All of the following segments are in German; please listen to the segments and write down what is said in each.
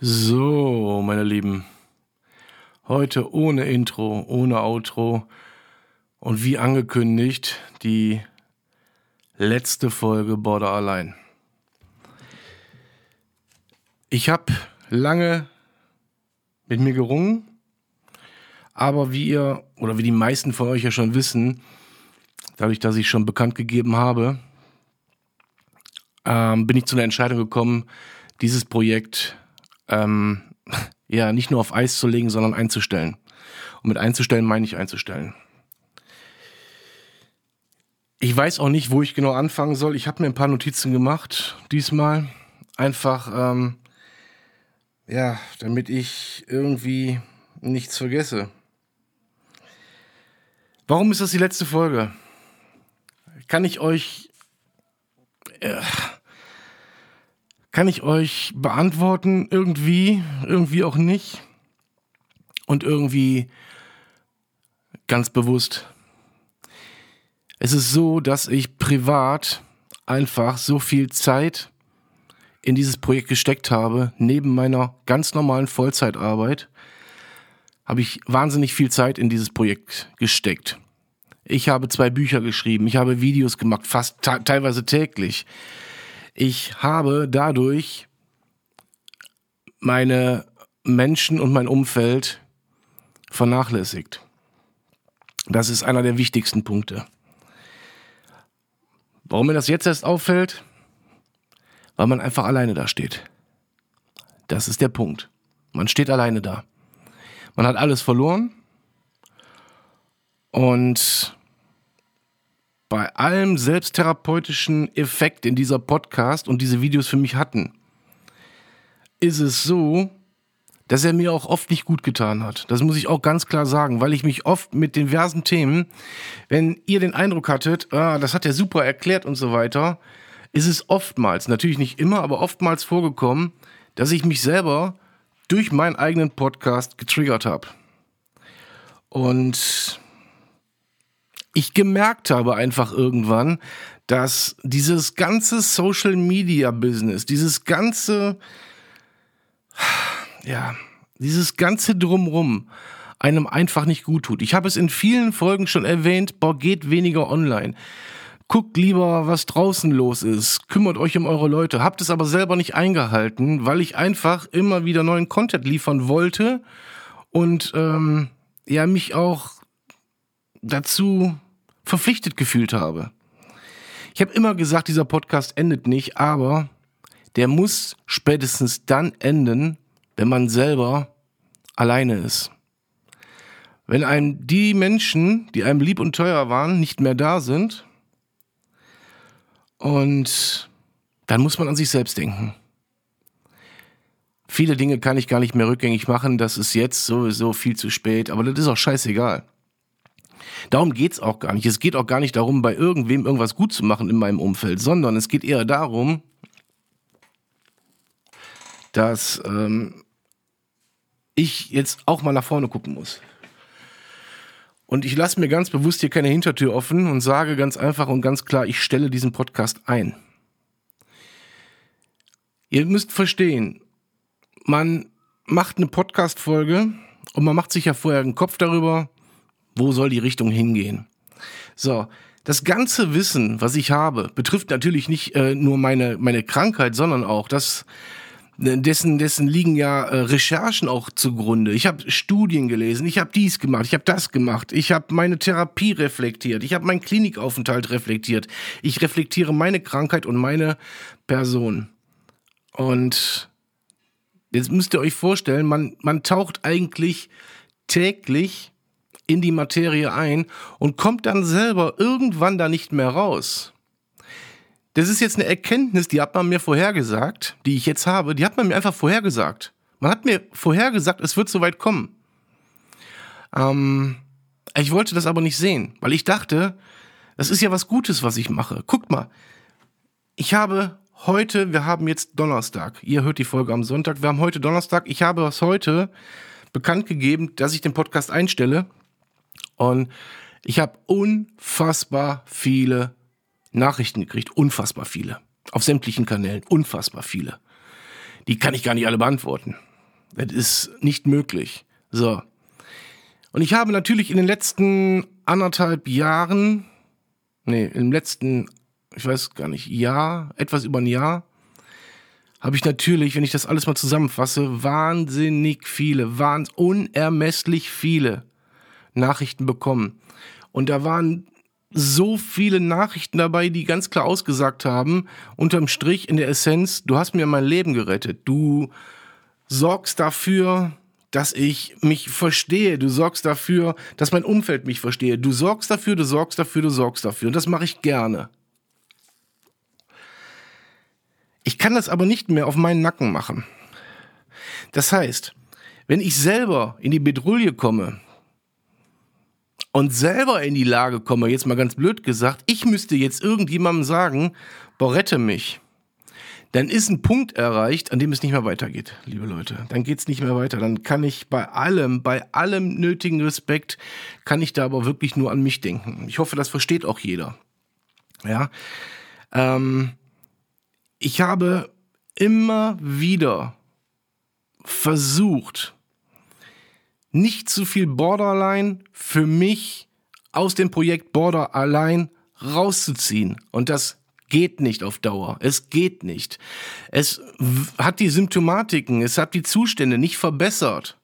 So, meine Lieben. Heute ohne Intro, ohne Outro und wie angekündigt die letzte Folge Border allein. Ich habe lange mit mir gerungen, aber wie ihr oder wie die meisten von euch ja schon wissen, dadurch, dass ich schon bekannt gegeben habe, ähm, bin ich zu der Entscheidung gekommen, dieses Projekt ähm, ja, nicht nur auf Eis zu legen, sondern einzustellen. Und mit einzustellen meine ich einzustellen. Ich weiß auch nicht, wo ich genau anfangen soll. Ich habe mir ein paar Notizen gemacht diesmal. Einfach, ähm, ja, damit ich irgendwie nichts vergesse. Warum ist das die letzte Folge? Kann ich euch... Äh, kann ich euch beantworten, irgendwie, irgendwie auch nicht. Und irgendwie ganz bewusst. Es ist so, dass ich privat einfach so viel Zeit in dieses Projekt gesteckt habe, neben meiner ganz normalen Vollzeitarbeit, habe ich wahnsinnig viel Zeit in dieses Projekt gesteckt. Ich habe zwei Bücher geschrieben, ich habe Videos gemacht, fast teilweise täglich ich habe dadurch meine Menschen und mein Umfeld vernachlässigt. Das ist einer der wichtigsten Punkte. Warum mir das jetzt erst auffällt? Weil man einfach alleine da steht. Das ist der Punkt. Man steht alleine da. Man hat alles verloren und bei allem selbsttherapeutischen Effekt in dieser Podcast und diese Videos für mich hatten, ist es so, dass er mir auch oft nicht gut getan hat. Das muss ich auch ganz klar sagen, weil ich mich oft mit diversen Themen, wenn ihr den Eindruck hattet, ah, das hat er super erklärt und so weiter, ist es oftmals, natürlich nicht immer, aber oftmals vorgekommen, dass ich mich selber durch meinen eigenen Podcast getriggert habe. Und ich gemerkt habe einfach irgendwann, dass dieses ganze Social Media Business, dieses ganze, ja, dieses ganze Drumrum einem einfach nicht gut tut. Ich habe es in vielen Folgen schon erwähnt, boah, geht weniger online. Guckt lieber, was draußen los ist. Kümmert euch um eure Leute. Habt es aber selber nicht eingehalten, weil ich einfach immer wieder neuen Content liefern wollte und ähm, ja, mich auch dazu verpflichtet gefühlt habe. Ich habe immer gesagt, dieser Podcast endet nicht, aber der muss spätestens dann enden, wenn man selber alleine ist. Wenn einem die Menschen, die einem lieb und teuer waren, nicht mehr da sind und dann muss man an sich selbst denken. Viele Dinge kann ich gar nicht mehr rückgängig machen, das ist jetzt sowieso viel zu spät, aber das ist auch scheißegal. Darum geht's auch gar nicht. Es geht auch gar nicht darum, bei irgendwem irgendwas gut zu machen in meinem Umfeld, sondern es geht eher darum, dass ähm, ich jetzt auch mal nach vorne gucken muss. Und ich lasse mir ganz bewusst hier keine Hintertür offen und sage ganz einfach und ganz klar, ich stelle diesen Podcast ein. Ihr müsst verstehen, man macht eine Podcast-Folge und man macht sich ja vorher einen Kopf darüber, wo soll die Richtung hingehen? So, das ganze Wissen, was ich habe, betrifft natürlich nicht äh, nur meine, meine Krankheit, sondern auch das, äh, dessen, dessen liegen ja äh, Recherchen auch zugrunde. Ich habe Studien gelesen, ich habe dies gemacht, ich habe das gemacht, ich habe meine Therapie reflektiert, ich habe meinen Klinikaufenthalt reflektiert, ich reflektiere meine Krankheit und meine Person. Und jetzt müsst ihr euch vorstellen, man, man taucht eigentlich täglich in die Materie ein und kommt dann selber irgendwann da nicht mehr raus. Das ist jetzt eine Erkenntnis, die hat man mir vorhergesagt, die ich jetzt habe, die hat man mir einfach vorhergesagt. Man hat mir vorhergesagt, es wird soweit kommen. Ähm, ich wollte das aber nicht sehen, weil ich dachte, das ist ja was Gutes, was ich mache. Guckt mal, ich habe heute, wir haben jetzt Donnerstag. Ihr hört die Folge am Sonntag. Wir haben heute Donnerstag. Ich habe es heute bekannt gegeben, dass ich den Podcast einstelle. Und ich habe unfassbar viele Nachrichten gekriegt, unfassbar viele. Auf sämtlichen Kanälen, unfassbar viele. Die kann ich gar nicht alle beantworten. Das ist nicht möglich. So. Und ich habe natürlich in den letzten anderthalb Jahren, nee, im letzten, ich weiß gar nicht, Jahr, etwas über ein Jahr, habe ich natürlich, wenn ich das alles mal zusammenfasse, wahnsinnig viele, wahns unermesslich viele Nachrichten bekommen. Und da waren so viele Nachrichten dabei, die ganz klar ausgesagt haben, unterm Strich in der Essenz, du hast mir mein Leben gerettet. Du sorgst dafür, dass ich mich verstehe. Du sorgst dafür, dass mein Umfeld mich verstehe. Du sorgst dafür, du sorgst dafür, du sorgst dafür. Und das mache ich gerne. Ich kann das aber nicht mehr auf meinen Nacken machen. Das heißt, wenn ich selber in die Bedrulle komme und selber in die Lage komme, jetzt mal ganz blöd gesagt, ich müsste jetzt irgendjemandem sagen, boah, rette mich dann ist ein Punkt erreicht, an dem es nicht mehr weitergeht, liebe Leute. Dann geht es nicht mehr weiter. Dann kann ich bei allem, bei allem nötigen Respekt, kann ich da aber wirklich nur an mich denken. Ich hoffe, das versteht auch jeder. Ja. Ähm, ich habe immer wieder versucht, nicht zu viel Borderline für mich aus dem Projekt Border allein rauszuziehen. Und das geht nicht auf Dauer. Es geht nicht. Es hat die Symptomatiken, es hat die Zustände nicht verbessert.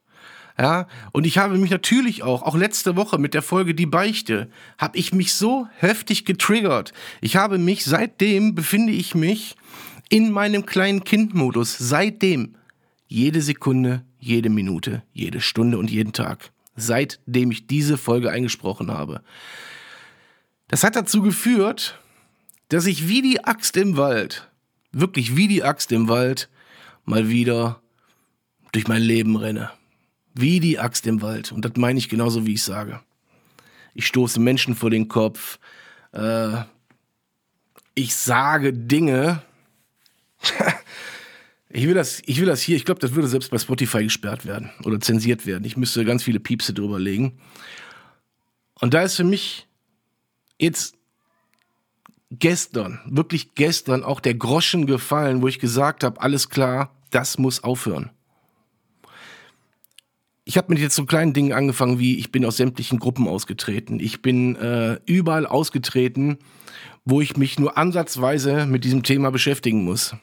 Ja, und ich habe mich natürlich auch, auch letzte Woche mit der Folge Die Beichte, habe ich mich so heftig getriggert. Ich habe mich, seitdem befinde ich mich in meinem kleinen Kindmodus. Seitdem. Jede Sekunde, jede Minute, jede Stunde und jeden Tag. Seitdem ich diese Folge eingesprochen habe. Das hat dazu geführt, dass ich wie die Axt im Wald, wirklich wie die Axt im Wald, mal wieder durch mein Leben renne. Wie die Axt im Wald. Und das meine ich genauso, wie ich sage. Ich stoße Menschen vor den Kopf. Äh, ich sage Dinge. ich, will das, ich will das hier, ich glaube, das würde selbst bei Spotify gesperrt werden oder zensiert werden. Ich müsste ganz viele Piepse drüber legen. Und da ist für mich jetzt gestern, wirklich gestern auch der Groschen gefallen, wo ich gesagt habe, alles klar, das muss aufhören. Ich habe mit jetzt so kleinen Dingen angefangen wie, ich bin aus sämtlichen Gruppen ausgetreten. Ich bin äh, überall ausgetreten, wo ich mich nur ansatzweise mit diesem Thema beschäftigen muss.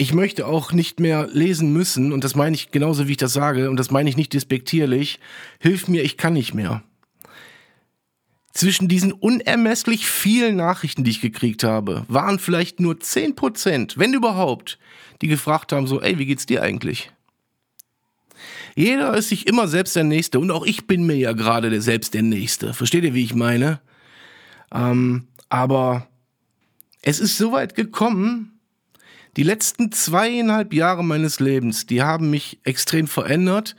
Ich möchte auch nicht mehr lesen müssen, und das meine ich genauso, wie ich das sage, und das meine ich nicht despektierlich. Hilf mir, ich kann nicht mehr zwischen diesen unermesslich vielen Nachrichten, die ich gekriegt habe, waren vielleicht nur 10%, wenn überhaupt, die gefragt haben, so, ey, wie geht's dir eigentlich? Jeder ist sich immer selbst der Nächste und auch ich bin mir ja gerade der selbst der Nächste. Versteht ihr, wie ich meine? Ähm, aber es ist so weit gekommen, die letzten zweieinhalb Jahre meines Lebens, die haben mich extrem verändert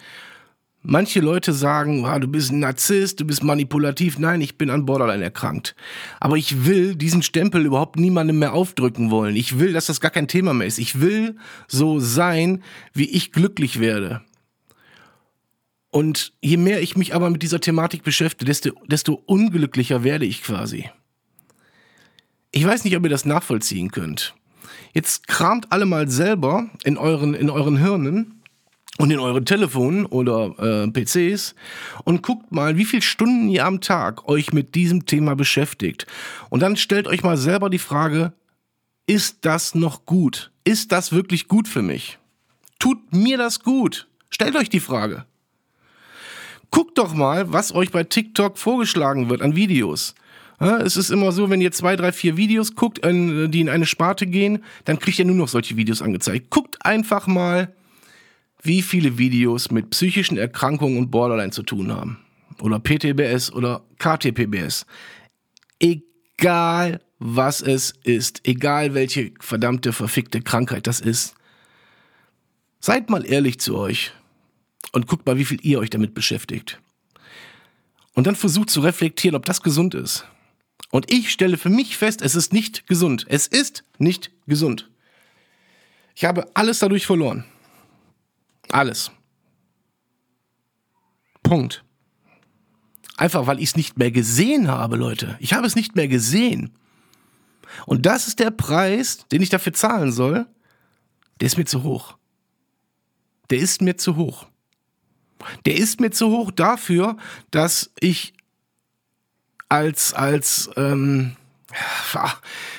Manche Leute sagen, ah, du bist ein Narzisst, du bist manipulativ. Nein, ich bin an Borderline erkrankt. Aber ich will diesen Stempel überhaupt niemandem mehr aufdrücken wollen. Ich will, dass das gar kein Thema mehr ist. Ich will so sein, wie ich glücklich werde. Und je mehr ich mich aber mit dieser Thematik beschäftige, desto, desto unglücklicher werde ich quasi. Ich weiß nicht, ob ihr das nachvollziehen könnt. Jetzt kramt alle mal selber in euren, in euren Hirnen und in euren Telefonen oder äh, PCs und guckt mal, wie viele Stunden ihr am Tag euch mit diesem Thema beschäftigt. Und dann stellt euch mal selber die Frage, ist das noch gut? Ist das wirklich gut für mich? Tut mir das gut? Stellt euch die Frage. Guckt doch mal, was euch bei TikTok vorgeschlagen wird an Videos. Es ist immer so, wenn ihr zwei, drei, vier Videos guckt, die in eine Sparte gehen, dann kriegt ihr nur noch solche Videos angezeigt. Guckt einfach mal, wie viele Videos mit psychischen Erkrankungen und Borderline zu tun haben. Oder PTBS oder KTPBS. Egal was es ist, egal welche verdammte, verfickte Krankheit das ist. Seid mal ehrlich zu euch und guckt mal, wie viel ihr euch damit beschäftigt. Und dann versucht zu reflektieren, ob das gesund ist. Und ich stelle für mich fest, es ist nicht gesund. Es ist nicht gesund. Ich habe alles dadurch verloren. Alles. Punkt. Einfach weil ich es nicht mehr gesehen habe, Leute. Ich habe es nicht mehr gesehen. Und das ist der Preis, den ich dafür zahlen soll. Der ist mir zu hoch. der ist mir zu hoch. Der ist mir zu hoch dafür, dass ich als, als, ähm,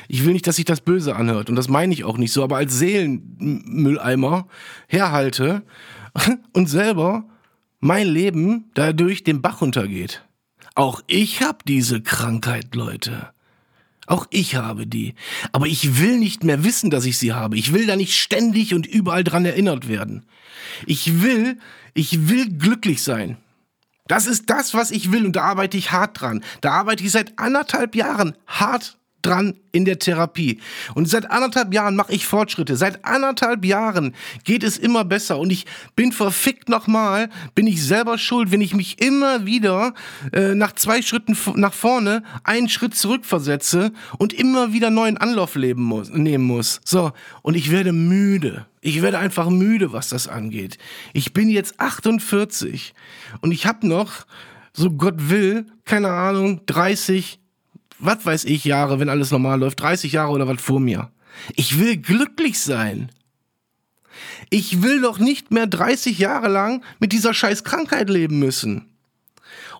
ich will nicht, dass sich das böse anhört und das meine ich auch nicht so, aber als Seelenmülleimer herhalte und selber mein Leben dadurch den Bach runtergeht. Auch ich hab diese Krankheit, Leute. Auch ich habe die. Aber ich will nicht mehr wissen, dass ich sie habe. Ich will da nicht ständig und überall dran erinnert werden. Ich will, ich will glücklich sein. Das ist das, was ich will und da arbeite ich hart dran. Da arbeite ich seit anderthalb Jahren hart dran in der Therapie. Und seit anderthalb Jahren mache ich Fortschritte. Seit anderthalb Jahren geht es immer besser. Und ich bin verfickt nochmal, bin ich selber schuld, wenn ich mich immer wieder äh, nach zwei Schritten nach vorne einen Schritt zurückversetze und immer wieder neuen Anlauf leben muss, nehmen muss. So, und ich werde müde. Ich werde einfach müde, was das angeht. Ich bin jetzt 48 und ich habe noch, so Gott will, keine Ahnung, 30, was weiß ich, Jahre, wenn alles normal läuft, 30 Jahre oder was vor mir. Ich will glücklich sein. Ich will doch nicht mehr 30 Jahre lang mit dieser scheiß Krankheit leben müssen.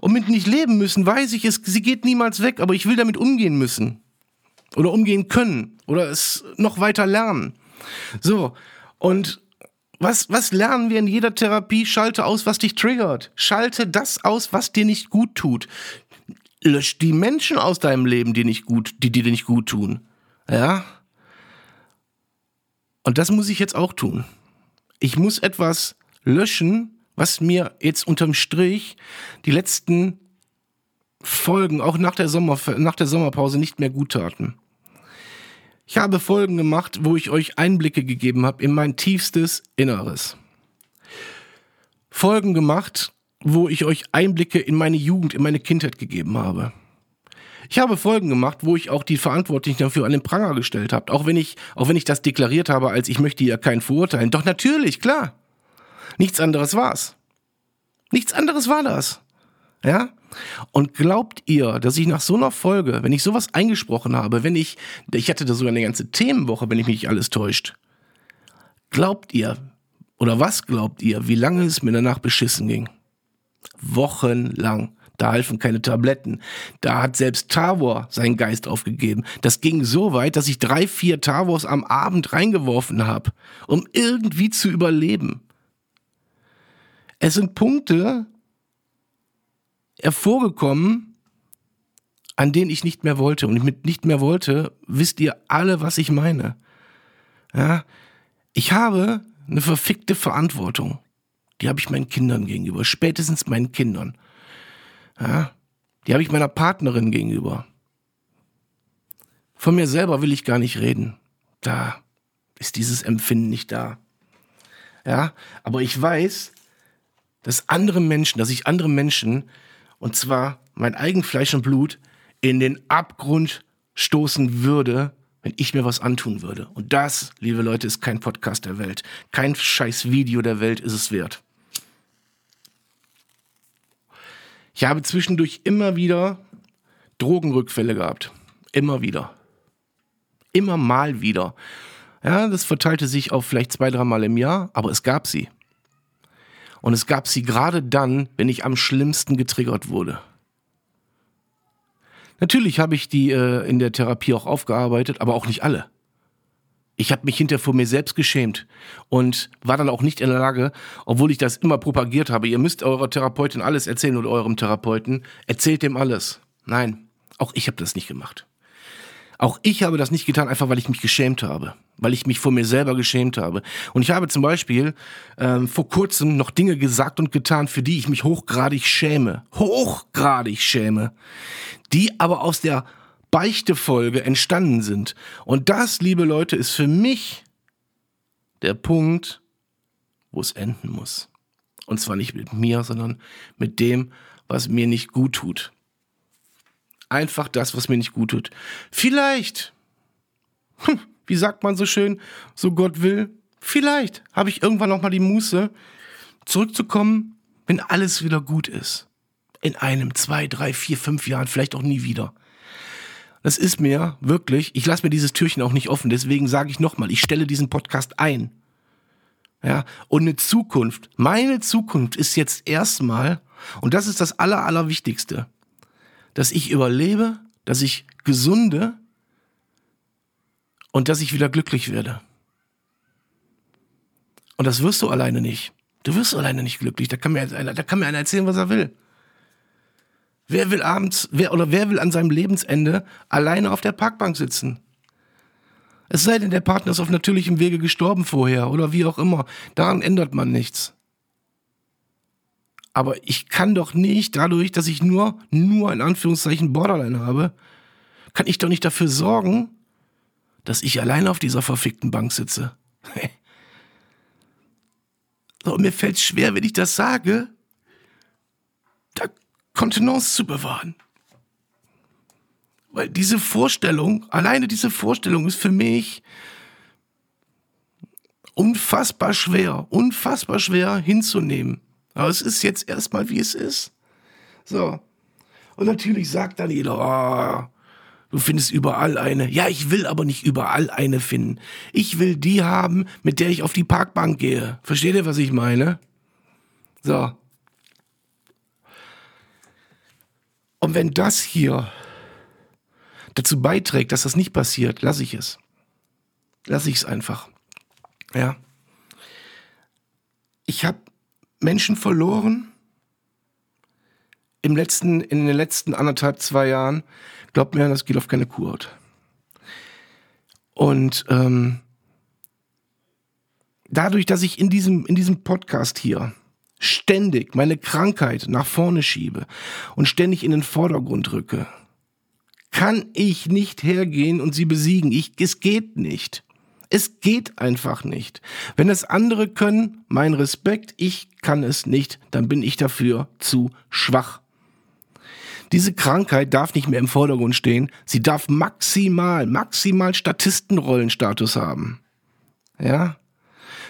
Und mit nicht leben müssen, weiß ich, es, sie geht niemals weg, aber ich will damit umgehen müssen. Oder umgehen können. Oder es noch weiter lernen. So. Und was, was lernen wir in jeder Therapie? Schalte aus, was dich triggert. Schalte das aus, was dir nicht gut tut lösch die Menschen aus deinem Leben, die nicht gut, die, dir nicht gut tun. Ja? Und das muss ich jetzt auch tun. Ich muss etwas löschen, was mir jetzt unterm Strich die letzten Folgen, auch nach der, Sommer, nach der Sommerpause, nicht mehr gut taten. Ich habe Folgen gemacht, wo ich euch Einblicke gegeben habe in mein tiefstes Inneres. Folgen gemacht, wo ich euch Einblicke in meine Jugend, in meine Kindheit gegeben habe. Ich habe Folgen gemacht, wo ich auch die Verantwortlichen dafür an den Pranger gestellt habe, auch wenn ich, auch wenn ich das deklariert habe, als ich möchte ja keinen verurteilen. Doch natürlich, klar. Nichts anderes war's. Nichts anderes war das. Ja? Und glaubt ihr, dass ich nach so einer Folge, wenn ich sowas eingesprochen habe, wenn ich, ich hatte da sogar eine ganze Themenwoche, wenn ich mich nicht alles täuscht, glaubt ihr, oder was glaubt ihr, wie lange es mir danach beschissen ging? Wochenlang. Da halfen keine Tabletten. Da hat selbst Tavor seinen Geist aufgegeben. Das ging so weit, dass ich drei, vier Tavors am Abend reingeworfen habe, um irgendwie zu überleben. Es sind Punkte hervorgekommen, an denen ich nicht mehr wollte. Und mit nicht mehr wollte, wisst ihr alle, was ich meine. Ja, ich habe eine verfickte Verantwortung. Die habe ich meinen Kindern gegenüber, spätestens meinen Kindern. Ja, die habe ich meiner Partnerin gegenüber. Von mir selber will ich gar nicht reden. Da ist dieses Empfinden nicht da. Ja, aber ich weiß, dass andere Menschen, dass ich andere Menschen, und zwar mein eigen Fleisch und Blut, in den Abgrund stoßen würde, wenn ich mir was antun würde. Und das, liebe Leute, ist kein Podcast der Welt. Kein scheiß Video der Welt ist es wert. Ich habe zwischendurch immer wieder Drogenrückfälle gehabt. Immer wieder. Immer mal wieder. Ja, das verteilte sich auf vielleicht zwei, dreimal im Jahr, aber es gab sie. Und es gab sie gerade dann, wenn ich am schlimmsten getriggert wurde. Natürlich habe ich die äh, in der Therapie auch aufgearbeitet, aber auch nicht alle. Ich habe mich hinter vor mir selbst geschämt und war dann auch nicht in der Lage, obwohl ich das immer propagiert habe. Ihr müsst eurer Therapeutin alles erzählen oder eurem Therapeuten. Erzählt dem alles. Nein, auch ich habe das nicht gemacht. Auch ich habe das nicht getan, einfach weil ich mich geschämt habe, weil ich mich vor mir selber geschämt habe. Und ich habe zum Beispiel ähm, vor kurzem noch Dinge gesagt und getan, für die ich mich hochgradig schäme. Hochgradig schäme. Die aber aus der Beichtefolge entstanden sind. Und das, liebe Leute, ist für mich der Punkt, wo es enden muss. Und zwar nicht mit mir, sondern mit dem, was mir nicht gut tut. Einfach das, was mir nicht gut tut. Vielleicht, hm, wie sagt man so schön, so Gott will, vielleicht habe ich irgendwann noch mal die Muße, zurückzukommen, wenn alles wieder gut ist. In einem, zwei, drei, vier, fünf Jahren, vielleicht auch nie wieder. Das ist mir wirklich, ich lasse mir dieses Türchen auch nicht offen, deswegen sage ich nochmal, ich stelle diesen Podcast ein. Ja, und eine Zukunft. Meine Zukunft ist jetzt erstmal, und das ist das Aller, Allerwichtigste, dass ich überlebe, dass ich gesunde und dass ich wieder glücklich werde. Und das wirst du alleine nicht. Du wirst alleine nicht glücklich. Da kann mir da kann mir einer erzählen, was er will. Wer will abends, wer oder wer will an seinem Lebensende alleine auf der Parkbank sitzen? Es sei denn, der Partner ist auf natürlichem Wege gestorben vorher oder wie auch immer. Daran ändert man nichts. Aber ich kann doch nicht, dadurch, dass ich nur, nur in Anführungszeichen Borderline habe, kann ich doch nicht dafür sorgen, dass ich alleine auf dieser verfickten Bank sitze. so, mir fällt schwer, wenn ich das sage, da Kontenance zu bewahren. Weil diese Vorstellung, alleine diese Vorstellung ist für mich unfassbar schwer, unfassbar schwer hinzunehmen. Aber es ist jetzt erstmal, wie es ist. So. Und natürlich sagt dann jeder, oh, du findest überall eine. Ja, ich will aber nicht überall eine finden. Ich will die haben, mit der ich auf die Parkbank gehe. Versteht ihr, was ich meine? So. Und wenn das hier dazu beiträgt, dass das nicht passiert, lasse ich es. Lasse ich es einfach. Ja. Ich habe Menschen verloren im letzten, in den letzten anderthalb, zwei Jahren. Glaubt mir, das geht auf keine Kurhaut. Und ähm, dadurch, dass ich in diesem, in diesem Podcast hier ständig meine Krankheit nach vorne schiebe und ständig in den Vordergrund rücke, kann ich nicht hergehen und sie besiegen. Ich, es geht nicht. Es geht einfach nicht. Wenn es andere können, mein Respekt, ich kann es nicht, dann bin ich dafür zu schwach. Diese Krankheit darf nicht mehr im Vordergrund stehen. Sie darf maximal, maximal Statistenrollenstatus haben. Ja?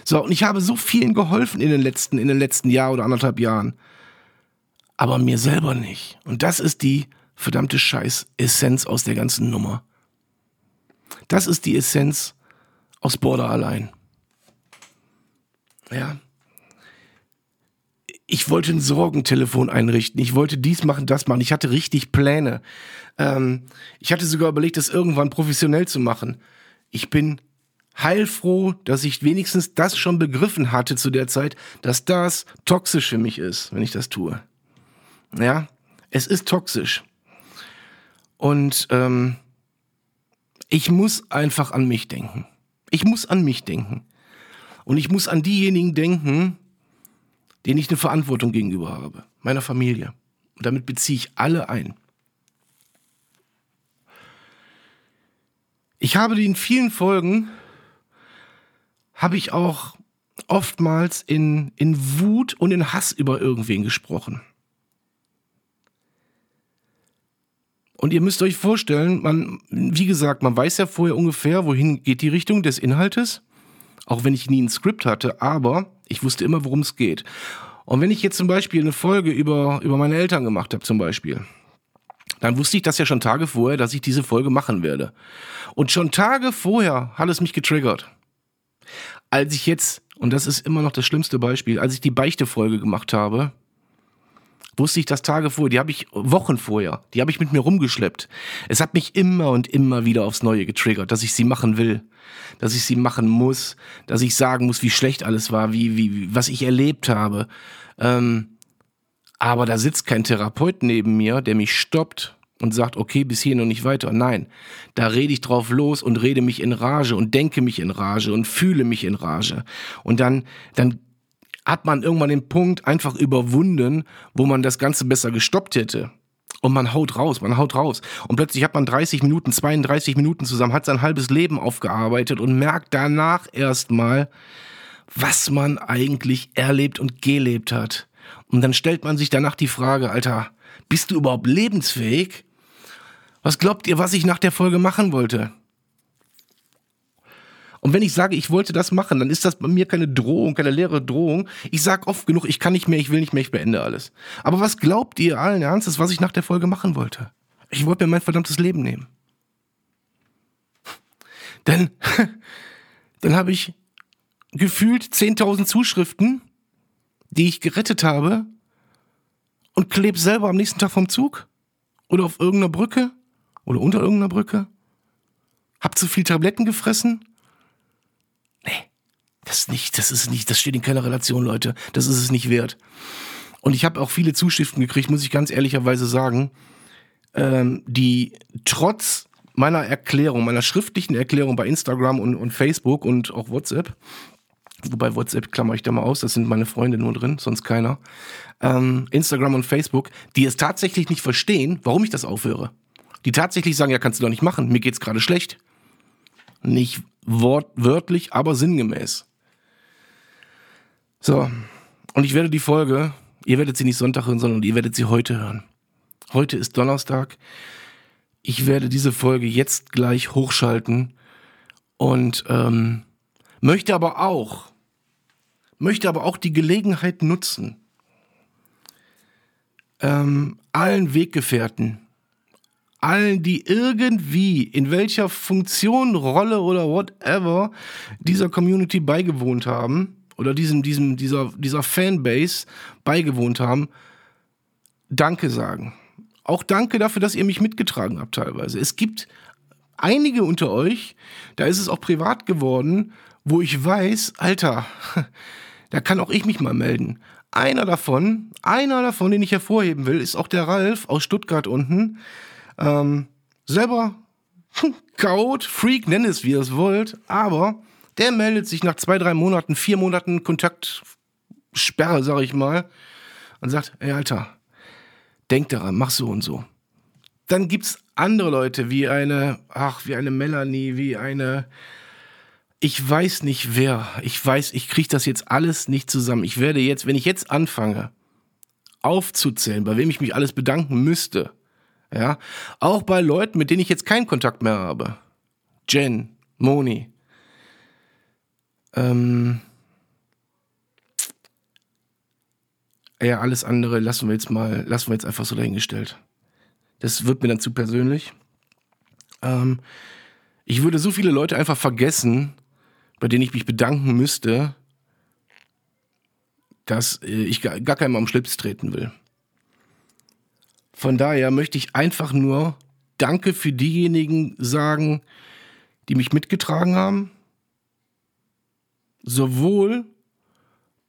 So, und ich habe so vielen geholfen in den letzten, in den letzten Jahr oder anderthalb Jahren. Aber mir selber nicht. Und das ist die verdammte Scheiß Essenz aus der ganzen Nummer. Das ist die Essenz aus Border allein. Ja. Ich wollte ein Sorgentelefon einrichten. Ich wollte dies machen, das machen. Ich hatte richtig Pläne. Ähm, ich hatte sogar überlegt, das irgendwann professionell zu machen. Ich bin heilfroh, dass ich wenigstens das schon begriffen hatte zu der Zeit, dass das toxisch für mich ist, wenn ich das tue. Ja, es ist toxisch. Und ähm, ich muss einfach an mich denken. Ich muss an mich denken. Und ich muss an diejenigen denken, denen ich eine Verantwortung gegenüber habe. Meiner Familie. Und damit beziehe ich alle ein. Ich habe in vielen Folgen, habe ich auch oftmals in, in Wut und in Hass über irgendwen gesprochen. Und ihr müsst euch vorstellen, man, wie gesagt, man weiß ja vorher ungefähr, wohin geht die Richtung des Inhaltes. Auch wenn ich nie ein Skript hatte, aber ich wusste immer, worum es geht. Und wenn ich jetzt zum Beispiel eine Folge über, über meine Eltern gemacht habe, zum Beispiel, dann wusste ich das ja schon Tage vorher, dass ich diese Folge machen werde. Und schon Tage vorher hat es mich getriggert. Als ich jetzt, und das ist immer noch das schlimmste Beispiel, als ich die Beichte-Folge gemacht habe, wusste ich das Tage vorher, die habe ich Wochen vorher, die habe ich mit mir rumgeschleppt. Es hat mich immer und immer wieder aufs Neue getriggert, dass ich sie machen will, dass ich sie machen muss, dass ich sagen muss, wie schlecht alles war, wie, wie, was ich erlebt habe. Ähm, aber da sitzt kein Therapeut neben mir, der mich stoppt und sagt, okay, bis hier noch nicht weiter. Nein, da rede ich drauf los und rede mich in Rage und denke mich in Rage und fühle mich in Rage. Und dann, dann hat man irgendwann den Punkt einfach überwunden, wo man das Ganze besser gestoppt hätte. Und man haut raus, man haut raus. Und plötzlich hat man 30 Minuten, 32 Minuten zusammen, hat sein halbes Leben aufgearbeitet und merkt danach erstmal, was man eigentlich erlebt und gelebt hat. Und dann stellt man sich danach die Frage, Alter, bist du überhaupt lebensfähig? Was glaubt ihr, was ich nach der Folge machen wollte? Und wenn ich sage, ich wollte das machen, dann ist das bei mir keine Drohung, keine leere Drohung. Ich sage oft genug, ich kann nicht mehr, ich will nicht mehr, ich beende alles. Aber was glaubt ihr allen Ernstes, was ich nach der Folge machen wollte? Ich wollte mir mein verdammtes Leben nehmen. Denn dann habe ich gefühlt 10.000 Zuschriften, die ich gerettet habe und kleb selber am nächsten Tag vom Zug oder auf irgendeiner Brücke oder unter irgendeiner Brücke. Hab zu viel Tabletten gefressen? Nee, das ist nicht, das ist nicht, das steht in keiner Relation, Leute. Das ist es nicht wert. Und ich habe auch viele Zuschriften gekriegt, muss ich ganz ehrlicherweise sagen, ähm, die trotz meiner Erklärung, meiner schriftlichen Erklärung bei Instagram und, und Facebook und auch WhatsApp, wobei WhatsApp klammer ich da mal aus, das sind meine Freunde nur drin, sonst keiner, ähm, Instagram und Facebook, die es tatsächlich nicht verstehen, warum ich das aufhöre. Die tatsächlich sagen, ja, kannst du doch nicht machen, mir geht's gerade schlecht. Nicht wortwörtlich, aber sinngemäß. So, und ich werde die Folge, ihr werdet sie nicht Sonntag hören, sondern ihr werdet sie heute hören. Heute ist Donnerstag. Ich werde diese Folge jetzt gleich hochschalten und ähm, möchte aber auch, möchte aber auch die Gelegenheit nutzen, ähm, allen Weggefährten, allen, die irgendwie in welcher Funktion, Rolle oder whatever dieser Community beigewohnt haben oder diesem, diesem, dieser, dieser Fanbase beigewohnt haben, Danke sagen. Auch danke dafür, dass ihr mich mitgetragen habt teilweise. Es gibt einige unter euch, da ist es auch privat geworden, wo ich weiß, Alter, da kann auch ich mich mal melden. Einer davon, einer davon, den ich hervorheben will, ist auch der Ralf aus Stuttgart unten. Ähm, selber Chaot, Freak, nenn es wie ihr es wollt, aber der meldet sich nach zwei, drei Monaten, vier Monaten Kontaktsperre, sag ich mal, und sagt, ey Alter, denk daran, mach so und so. Dann gibt's andere Leute wie eine, ach, wie eine Melanie, wie eine, ich weiß nicht wer. Ich weiß, ich kriege das jetzt alles nicht zusammen. Ich werde jetzt, wenn ich jetzt anfange, aufzuzählen, bei wem ich mich alles bedanken müsste, ja, auch bei Leuten, mit denen ich jetzt keinen Kontakt mehr habe. Jen, Moni, ähm, ja, alles andere lassen wir jetzt mal, lassen wir jetzt einfach so dahingestellt. Das wird mir dann zu persönlich. Ähm, ich würde so viele Leute einfach vergessen, bei denen ich mich bedanken müsste, dass äh, ich gar, keinem am Schlips treten will. Von daher möchte ich einfach nur Danke für diejenigen sagen, die mich mitgetragen haben. Sowohl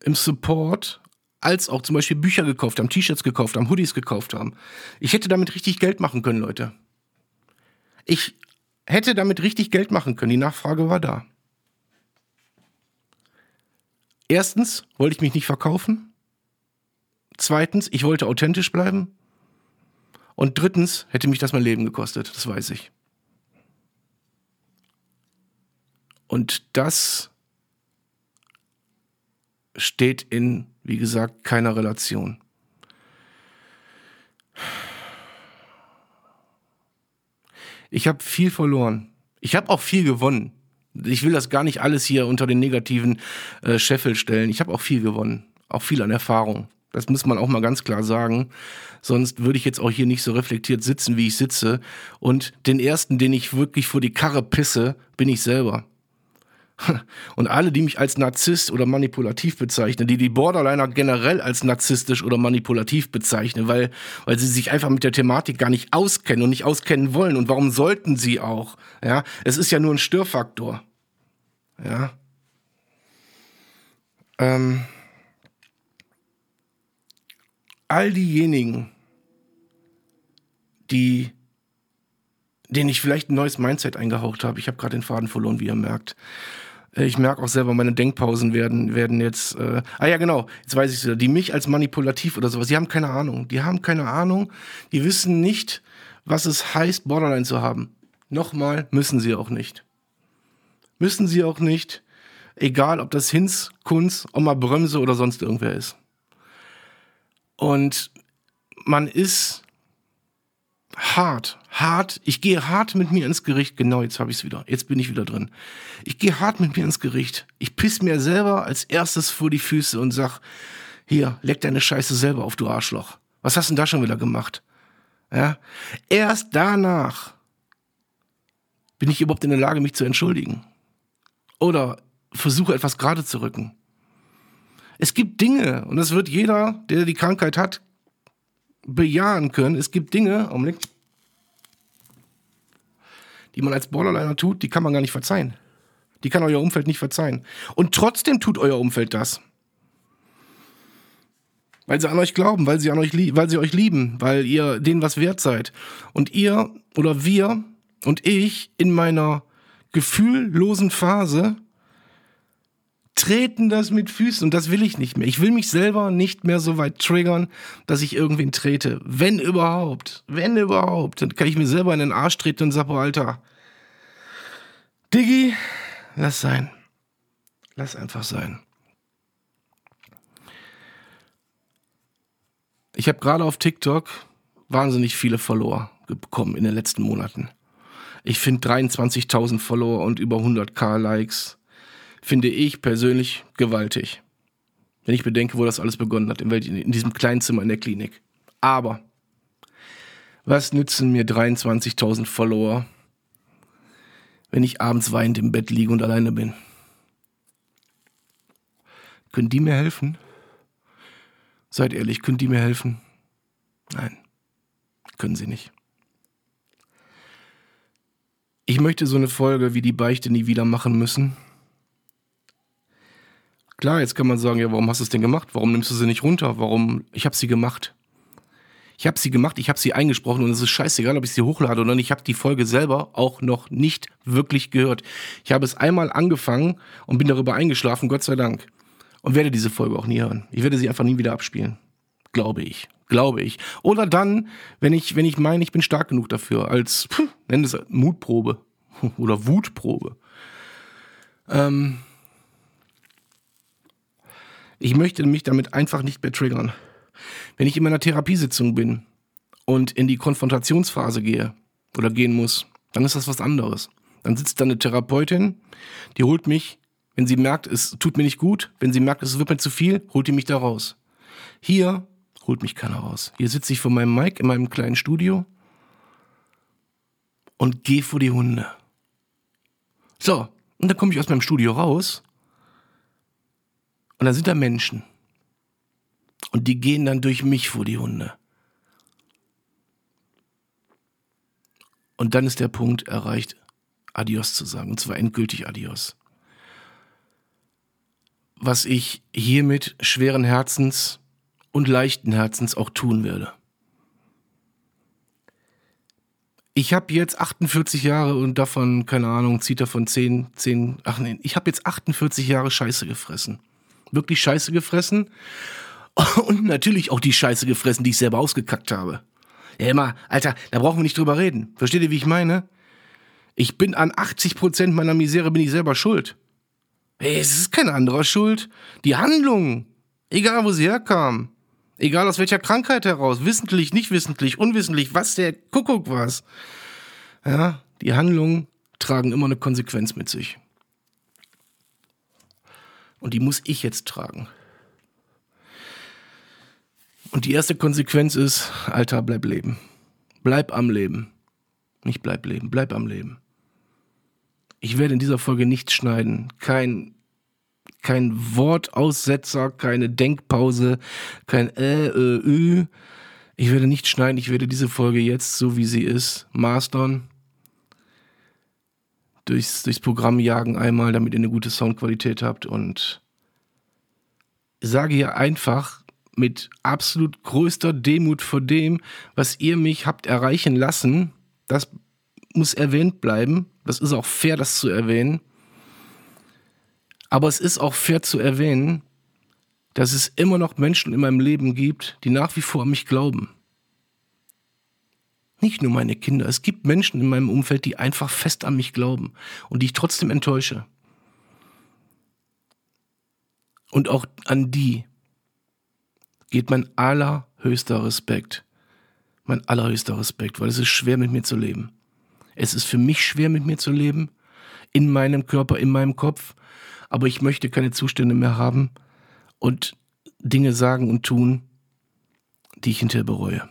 im Support als auch zum Beispiel Bücher gekauft haben, T-Shirts gekauft haben, Hoodies gekauft haben. Ich hätte damit richtig Geld machen können, Leute. Ich hätte damit richtig Geld machen können. Die Nachfrage war da. Erstens wollte ich mich nicht verkaufen. Zweitens, ich wollte authentisch bleiben. Und drittens hätte mich das mein Leben gekostet, das weiß ich. Und das steht in, wie gesagt, keiner Relation. Ich habe viel verloren. Ich habe auch viel gewonnen. Ich will das gar nicht alles hier unter den negativen äh, Scheffel stellen. Ich habe auch viel gewonnen. Auch viel an Erfahrung. Das muss man auch mal ganz klar sagen. Sonst würde ich jetzt auch hier nicht so reflektiert sitzen, wie ich sitze. Und den ersten, den ich wirklich vor die Karre pisse, bin ich selber. Und alle, die mich als Narzisst oder manipulativ bezeichnen, die die Borderliner generell als narzisstisch oder manipulativ bezeichnen, weil, weil sie sich einfach mit der Thematik gar nicht auskennen und nicht auskennen wollen. Und warum sollten sie auch? Ja, es ist ja nur ein Störfaktor. Ja. Ähm, all diejenigen, die denen ich vielleicht ein neues Mindset eingehaucht habe. Ich habe gerade den Faden verloren, wie ihr merkt. Äh, ich merke auch selber, meine Denkpausen werden, werden jetzt. Äh, ah ja, genau, jetzt weiß ich es wieder. Die mich als manipulativ oder sowas, die haben keine Ahnung. Die haben keine Ahnung. Die wissen nicht, was es heißt, Borderline zu haben. Nochmal, müssen sie auch nicht. Müssen sie auch nicht. Egal, ob das Hinz, Kunz, Oma Brömse oder sonst irgendwer ist. Und man ist hart, hart, ich gehe hart mit mir ins Gericht. Genau, jetzt habe ich es wieder. Jetzt bin ich wieder drin. Ich gehe hart mit mir ins Gericht. Ich piss mir selber als erstes vor die Füße und sag, hier, leck deine Scheiße selber auf, du Arschloch. Was hast du denn da schon wieder gemacht? Ja? Erst danach bin ich überhaupt in der Lage, mich zu entschuldigen. Oder versuche etwas gerade zu rücken. Es gibt Dinge, und das wird jeder, der die Krankheit hat, bejahen können. Es gibt Dinge, Augenblick, die man als Borderliner tut, die kann man gar nicht verzeihen. Die kann euer Umfeld nicht verzeihen. Und trotzdem tut euer Umfeld das. Weil sie an euch glauben, weil sie, an euch, weil sie euch lieben, weil ihr denen was wert seid. Und ihr oder wir und ich in meiner gefühllosen Phase treten das mit Füßen und das will ich nicht mehr. Ich will mich selber nicht mehr so weit triggern, dass ich irgendwen trete. Wenn überhaupt, wenn überhaupt, dann kann ich mir selber in den Arsch treten und sage, Alter, Diggi, lass sein. Lass einfach sein. Ich habe gerade auf TikTok wahnsinnig viele Follower bekommen in den letzten Monaten. Ich finde 23.000 Follower und über 100k Likes finde ich persönlich gewaltig. Wenn ich bedenke, wo das alles begonnen hat, in diesem kleinen Zimmer in der Klinik. Aber was nützen mir 23.000 Follower, wenn ich abends weinend im Bett liege und alleine bin? Können die mir helfen? Seid ehrlich, können die mir helfen? Nein, können sie nicht. Ich möchte so eine Folge wie die Beichte nie wieder machen müssen. Klar, jetzt kann man sagen, ja, warum hast du es denn gemacht? Warum nimmst du sie nicht runter? Warum? Ich habe sie gemacht. Ich habe sie gemacht, ich habe sie eingesprochen und es ist scheißegal, ob ich sie hochlade oder nicht. Ich habe die Folge selber auch noch nicht wirklich gehört. Ich habe es einmal angefangen und bin darüber eingeschlafen, Gott sei Dank und werde diese Folge auch nie hören. Ich werde sie einfach nie wieder abspielen. Glaube ich. Glaube ich. Oder dann, wenn ich, wenn ich meine, ich bin stark genug dafür, als, pff, nenn es Mutprobe oder Wutprobe. Ähm, ich möchte mich damit einfach nicht mehr triggern. Wenn ich in meiner Therapiesitzung bin und in die Konfrontationsphase gehe oder gehen muss, dann ist das was anderes. Dann sitzt da eine Therapeutin, die holt mich wenn sie merkt, es tut mir nicht gut, wenn sie merkt, es wird mir zu viel, holt die mich da raus. Hier holt mich keiner raus. Hier sitze ich vor meinem Mic in meinem kleinen Studio und gehe vor die Hunde. So, und dann komme ich aus meinem Studio raus und dann sind da Menschen. Und die gehen dann durch mich vor die Hunde. Und dann ist der Punkt erreicht, Adios zu sagen. Und zwar endgültig Adios was ich hiermit schweren Herzens und leichten Herzens auch tun werde. Ich habe jetzt 48 Jahre und davon, keine Ahnung, zieht davon 10, 10, ach nee, ich habe jetzt 48 Jahre Scheiße gefressen. Wirklich Scheiße gefressen. Und natürlich auch die Scheiße gefressen, die ich selber ausgekackt habe. Ja, immer, Alter, da brauchen wir nicht drüber reden. Versteht ihr, wie ich meine? Ich bin an 80 Prozent meiner Misere bin ich selber schuld. Es ist kein anderer schuld. Die Handlung, egal wo sie herkam, egal aus welcher Krankheit heraus, wissentlich, nicht wissentlich, unwissentlich, was der Kuckuck was. Ja, die Handlungen tragen immer eine Konsequenz mit sich. Und die muss ich jetzt tragen. Und die erste Konsequenz ist, Alter, bleib leben. Bleib am Leben. Nicht bleib leben, bleib am Leben. Ich werde in dieser Folge nichts schneiden. Kein, kein Wortaussetzer, keine Denkpause, kein äh, äh, ü. Ich werde nicht schneiden. Ich werde diese Folge jetzt, so wie sie ist, mastern. Durchs, durchs Programm jagen einmal, damit ihr eine gute Soundqualität habt und sage hier einfach mit absolut größter Demut vor dem, was ihr mich habt erreichen lassen. Das muss erwähnt bleiben. Das ist auch fair, das zu erwähnen. Aber es ist auch fair zu erwähnen, dass es immer noch Menschen in meinem Leben gibt, die nach wie vor an mich glauben. Nicht nur meine Kinder, es gibt Menschen in meinem Umfeld, die einfach fest an mich glauben und die ich trotzdem enttäusche. Und auch an die geht mein allerhöchster Respekt. Mein allerhöchster Respekt, weil es ist schwer mit mir zu leben. Es ist für mich schwer mit mir zu leben, in meinem Körper, in meinem Kopf, aber ich möchte keine Zustände mehr haben und Dinge sagen und tun, die ich hinterher bereue.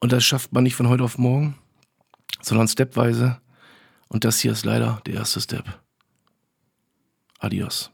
Und das schafft man nicht von heute auf morgen, sondern stepweise. Und das hier ist leider der erste Step. Adios.